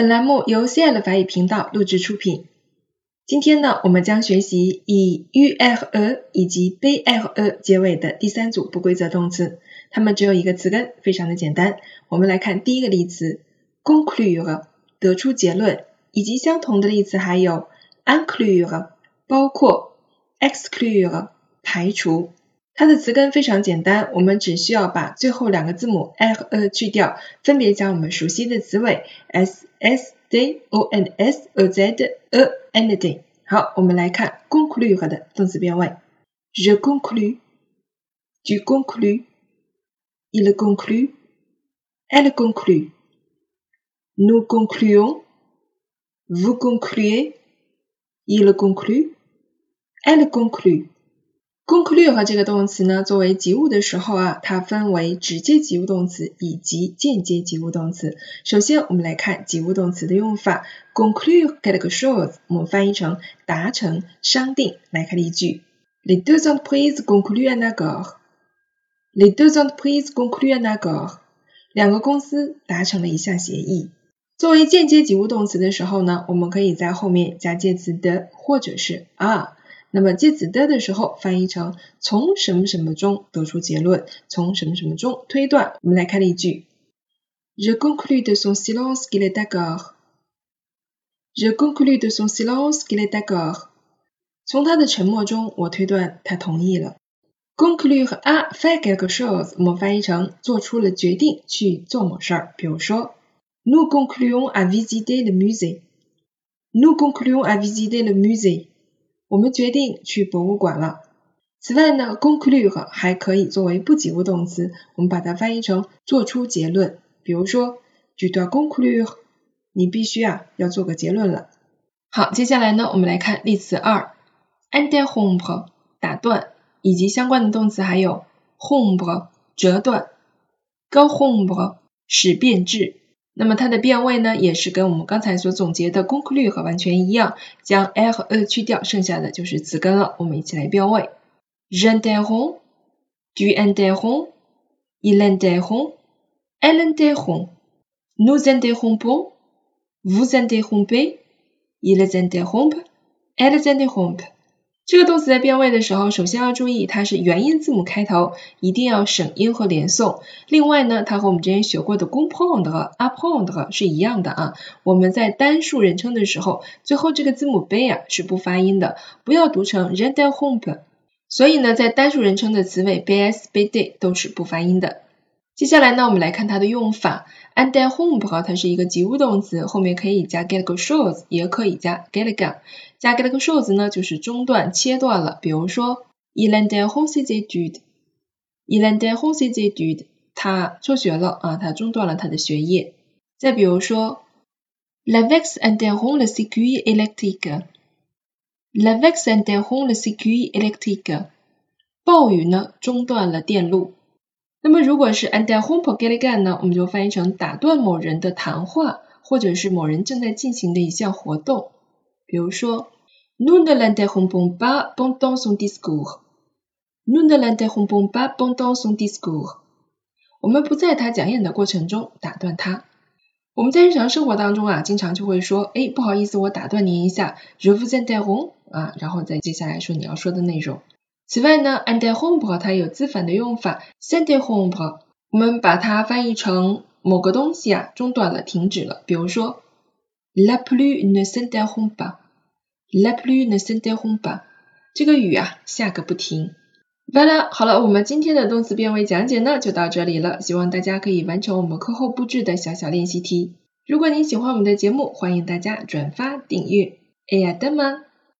本栏目由 CL 法语频道录制出品。今天呢，我们将学习以 ure 以及 bere 结尾的第三组不规则动词，它们只有一个词根，非常的简单。我们来看第一个例词 conclure 得出结论，以及相同的例词还有 include 包括 exclude 排除。它的词根非常简单，我们只需要把最后两个字母 r 去掉，分别将我们熟悉的词尾 s s d o n s o z e anything。好，我们来看 conclude 的动词变位：je conclue，tu conclus，il conclut，elle conclut，nous concluons，vous concluez，il conclut，elle conclut。Conclude 这个动词呢，作为及物的时候啊，它分为直接及物动词以及间接及物动词。首先，我们来看及物动词的用法。conclude q u e l o s 我们翻译成达成、商定。来看例句：Les deux entreprises concluent un accord. Les deux entreprises concluent un accord. 两个公司达成了一项协议。作为间接及物动词的时候呢，我们可以在后面加介词的或者是 are。那么介词的的时候，翻译成从什么什么中得出结论，从什么什么中推断。我们来看例句：Je conclus de son silence qu'il est d'accord. Je conclus de son silence qu'il est d'accord. 从他的沉默中，我推断他同意了。conclure 和 a faire quelque chose，我们翻译成做出了决定去做某事儿。比如说：Nous concluons à visiter le musée. Nous concluons à visiter le musée. 我们决定去博物馆了。此外呢，conclude 还可以作为不及物动词，我们把它翻译成做出结论。比如说，tu dois conclure，你必须啊要做个结论了。好，接下来呢，我们来看例词二，interrompre 打断，以及相关的动词还有 rompre 折断，go home 使变质。那么它的变位呢，也是跟我们刚才所总结的 conclude 完全一样，将 l 和 e 去掉，剩下的就是词根了。我们一起来变位：j'interromps，tu interromps，il interrompt，elle interrompt，nous interrompons，vous interrompez，ils interrompent，elles interrompent。这个动词在变位的时候，首先要注意它是元音字母开头，一定要省音和连诵。另外呢，它和我们之前学过的 comprendre 和 apprendre 是一样的啊。我们在单数人称的时候，最后这个字母 b 啊是不发音的，不要读成 r e d e h o m p 所以呢，在单数人称的词尾 bs、bd 都是不发音的。接下来呢，我们来看它的用法。And at home 它是一个及物动词，后面可以加 get a shows，也可以加 get again。加 get a shows 呢，就是中断、切断了。比如说，Il a d home ses études，Il a d home ses études，他辍学了啊，他中断了他的学业。再比如说，La vex interrompt le circuit électrique，La vex interrompt le circuit électrique，暴雨呢中断了电路。那么如果是 interrompe get again 呢，我们就翻译成打断某人的谈话，或者是某人正在进行的一项活动。比如说，Nous ne l'interrompons pas pendant son discours. Nous ne l'interrompons pas pendant son discours. 我们不在他讲演的过程中打断他。我们在日常生活当中啊，经常就会说，哎，不好意思，我打断您一下，Je vous interromps 啊，然后再接下来说你要说的内容。此外呢，interrompre 它有自反的用法，interrompre 我们把它翻译成某个东西啊中断了、停止了。比如说，la pluie ne s'interrompt pas，la pluie ne s'interrompt pas，这个雨啊下个不停。完了，好了，我们今天的动词变位讲解呢就到这里了，希望大家可以完成我们课后布置的小小练习题。如果您喜欢我们的节目，欢迎大家转发订阅。哎呀的吗？